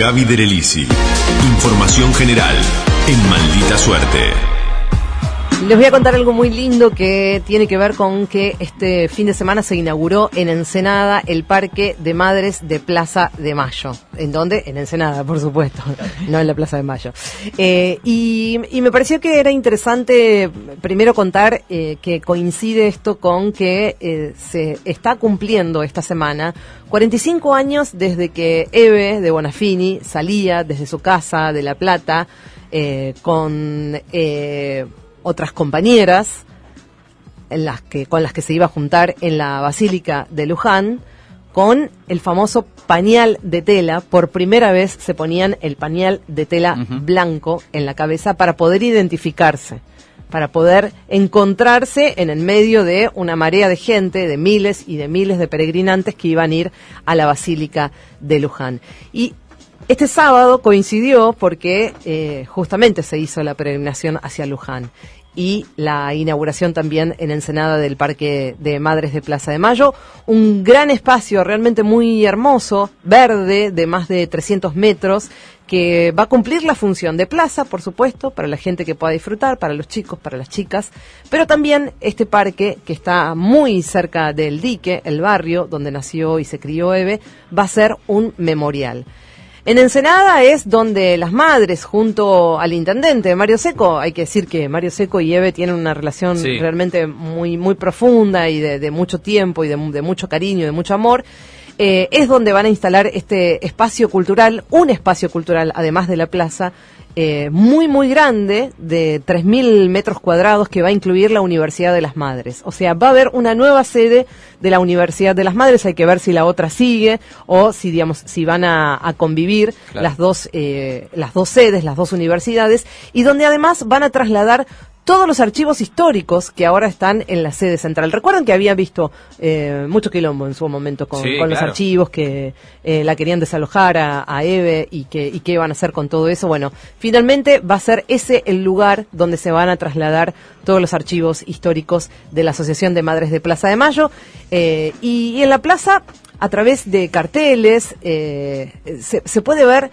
Gaby Derelisi. Información general en Maldita Suerte. Les voy a contar algo muy lindo que tiene que ver con que este fin de semana se inauguró en Ensenada el Parque de Madres de Plaza de Mayo. ¿En dónde? En Ensenada, por supuesto, no en la Plaza de Mayo. Eh, y, me pareció que era interesante primero contar eh, que coincide esto con que eh, se está cumpliendo esta semana 45 años desde que Eve de Bonafini salía desde su casa de La Plata con otras compañeras en las que, con las que se iba a juntar en la Basílica de Luján, con el famoso pañal de tela. Por primera vez se ponían el pañal de tela blanco en la cabeza para poder identificarse, para poder encontrarse en el medio de una marea de gente, de miles y de miles de peregrinantes que iban a ir a la Basílica de Luján. Y este sábado coincidió porque eh, justamente se hizo la peregrinación hacia Luján y la inauguración también en Ensenada del Parque de Madres de Plaza de Mayo. Un gran espacio realmente muy hermoso, verde, de más de 300 metros, que va a cumplir la función de plaza, por supuesto, para la gente que pueda disfrutar, para los chicos, para las chicas, pero también este parque que está muy cerca del dique, el barrio donde nació y se crió Eve, va a ser un memorial. En Ensenada es donde las madres, junto al intendente Mario Seco, hay que decir que Mario Seco y Eve tienen una relación realmente muy, muy profunda y de, mucho tiempo y de, de mucho cariño y de mucho amor. Eh, es donde van a instalar este espacio cultural, un espacio cultural, además de la plaza, eh, muy, muy grande, de 3.000 metros cuadrados, que va a incluir la Universidad de las Madres. O sea, va a haber una nueva sede de la Universidad de las Madres, hay que ver si la otra sigue o si, digamos, si van a, convivir las, dos, eh, las dos sedes, las dos universidades, y donde además van a trasladar todos los archivos históricos que ahora están en la sede central. Recuerdan que había visto eh, mucho quilombo en su momento con, los archivos que eh, la querían desalojar a, Eve y que y qué iban a hacer con todo eso. Bueno, finalmente va a ser ese el lugar donde se van a trasladar todos los archivos históricos de la Asociación de Madres de Plaza de Mayo. Eh, y, en la plaza, a través de carteles, se, se, puede ver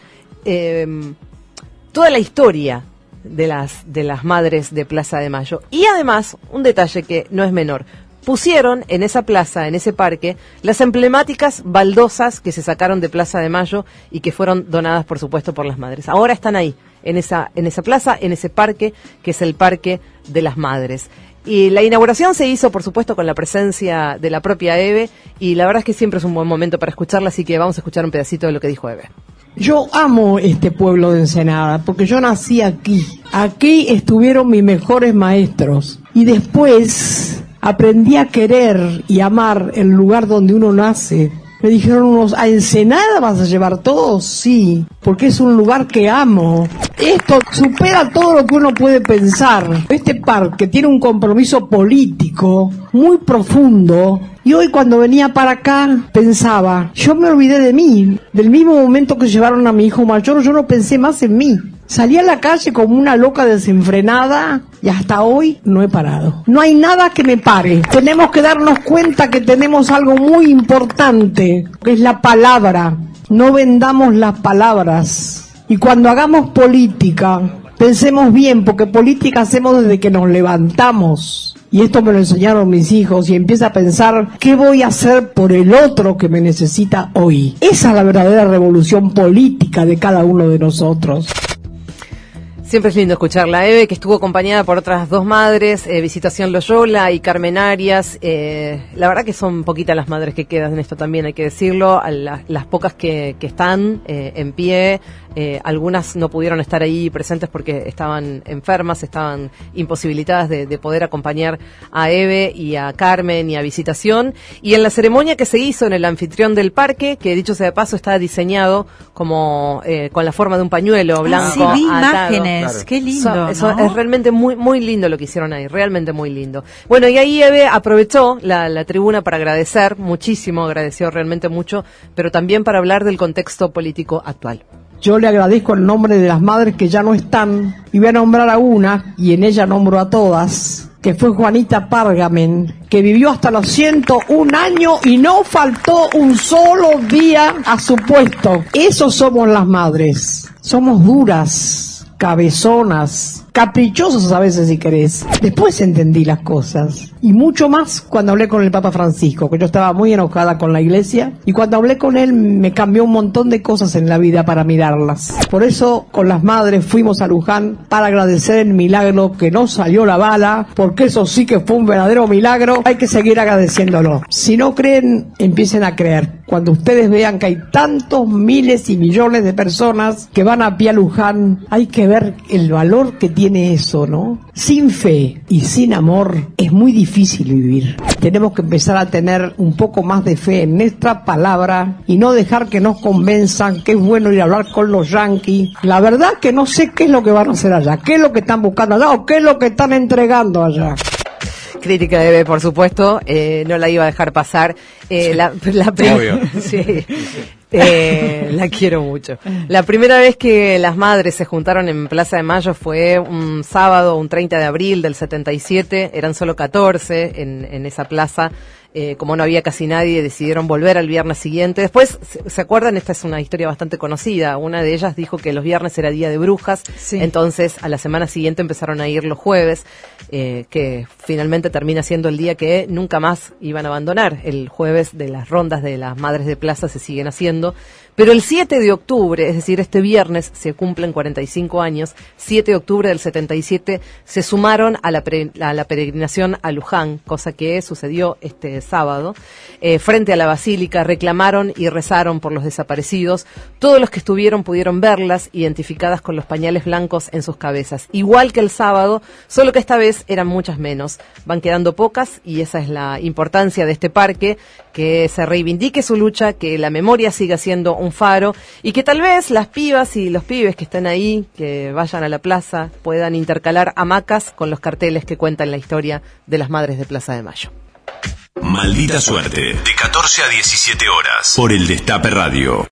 toda la historia de las, de las madres de Plaza de Mayo. Y además, un detalle que no es menor, pusieron en esa plaza, en ese parque, las emblemáticas baldosas que se sacaron de Plaza de Mayo y que fueron donadas, por supuesto, por las madres. Ahora están ahí, en esa, en esa plaza, en ese parque, que es el Parque de las Madres. Y la inauguración se hizo, por supuesto, con la presencia de la propia Eve, y la verdad es que siempre es un buen momento para escucharla, así que vamos a escuchar un pedacito de lo que dijo Eve. Yo amo este pueblo de Ensenada porque yo nací aquí. Aquí estuvieron mis mejores maestros. Y después aprendí a querer y amar el lugar donde uno nace. Me dijeron unos, ¿a Ensenada vas a llevar todo? Sí, porque es un lugar que amo. Esto supera todo lo que uno puede pensar. Este parque tiene un compromiso político muy profundo y hoy cuando venía para acá pensaba, yo me olvidé de mí, del mismo momento que llevaron a mi hijo mayor, yo no pensé más en mí. Salí a la calle como una loca desenfrenada y hasta hoy no he parado. No hay nada que me pare. Tenemos que darnos cuenta que tenemos algo muy importante, que es la palabra. No vendamos las palabras. Y cuando hagamos política, pensemos bien, porque política hacemos desde que nos levantamos y esto me lo enseñaron mis hijos, y empieza a pensar, ¿qué voy a hacer por el otro que me necesita hoy? Esa es la verdadera revolución política de cada uno de nosotros. Siempre es lindo escucharla, Eve, que estuvo acompañada por otras dos madres, eh, Visitación Loyola y Carmen Arias. Eh, la verdad que son poquitas las madres que quedan en esto también, hay que decirlo. las pocas que, que están eh, en pie, eh, algunas no pudieron estar ahí presentes porque estaban enfermas, estaban imposibilitadas de, poder acompañar a Eve y a Carmen y a Visitación. Y en la ceremonia que se hizo en el anfitrión del parque, que dicho sea de paso está diseñado como eh, con la forma de un pañuelo blanco. sí, vi imágenes, qué lindo. Eso, es realmente muy, muy lindo lo que hicieron ahí, realmente muy lindo. Bueno, y ahí Eve aprovechó la, la tribuna para agradecer muchísimo, agradeció realmente mucho, pero también para hablar del contexto político actual. Yo le agradezco el nombre de las madres que ya no están y voy a nombrar a una y en ella nombro a todas. que fue Juanita Pargamen, que vivió hasta los 101 años y no faltó un solo día a su puesto. Eso somos las madres. Somos duras, cabezonas, caprichosos a veces si querés. Después entendí las cosas. Y mucho más cuando hablé con el Papa Francisco, que yo estaba muy enojada con la iglesia. Y cuando hablé con él me cambió un montón de cosas en la vida para mirarlas. Por eso con las madres fuimos a Luján para agradecer el milagro que no salió la bala, porque eso sí que fue un verdadero milagro. Hay que seguir agradeciéndolo. Si no creen, empiecen a creer. Cuando ustedes vean que hay tantos miles y millones de personas que van a pie a Luján, hay que ver el valor que tiene tiene eso, ¿no? Sin fe y sin amor es muy difícil vivir. Tenemos que empezar a tener un poco más de fe en nuestra palabra y no dejar que nos convenzan que es bueno ir a hablar con los yanquis. La verdad que no sé qué es lo que van a hacer allá, qué es lo que están buscando allá o qué es lo que están entregando allá crítica de por supuesto, eh, no la iba a dejar pasar. Eh, la, la sí. Eh, la quiero mucho. La primera vez que las madres se juntaron en Plaza de Mayo fue un sábado, un 30 de abril del 77. Eran solo 14 en, en esa plaza. Eh, como no había casi nadie, decidieron volver al viernes siguiente. Después, ¿se acuerdan? Esta es una historia bastante conocida. Una de ellas dijo que los viernes era día de brujas, entonces a la semana siguiente empezaron a ir los jueves, eh, que finalmente termina siendo el día que nunca más iban a abandonar. El jueves de las rondas de las madres de plaza se siguen haciendo. Pero el 7 de octubre, es decir, este viernes, se cumplen 45 años, 7 de octubre del 77, se sumaron a la, a la peregrinación a Luján, cosa que sucedió este sábado, eh, frente a la basílica, reclamaron y rezaron por los desaparecidos. Todos los que estuvieron pudieron verlas, identificadas con los pañales blancos en sus cabezas. Igual que el sábado, solo que esta vez eran muchas menos. Van quedando pocas y esa es la importancia de este parque, que se reivindique su lucha, que la memoria siga siendo un faro y que tal vez las pibas y los pibes que estén ahí, que vayan a la plaza, puedan intercalar hamacas con los carteles que cuentan la historia de las madres de Plaza de Mayo. Maldita suerte, de 14 a 17 horas, por el Destape Radio.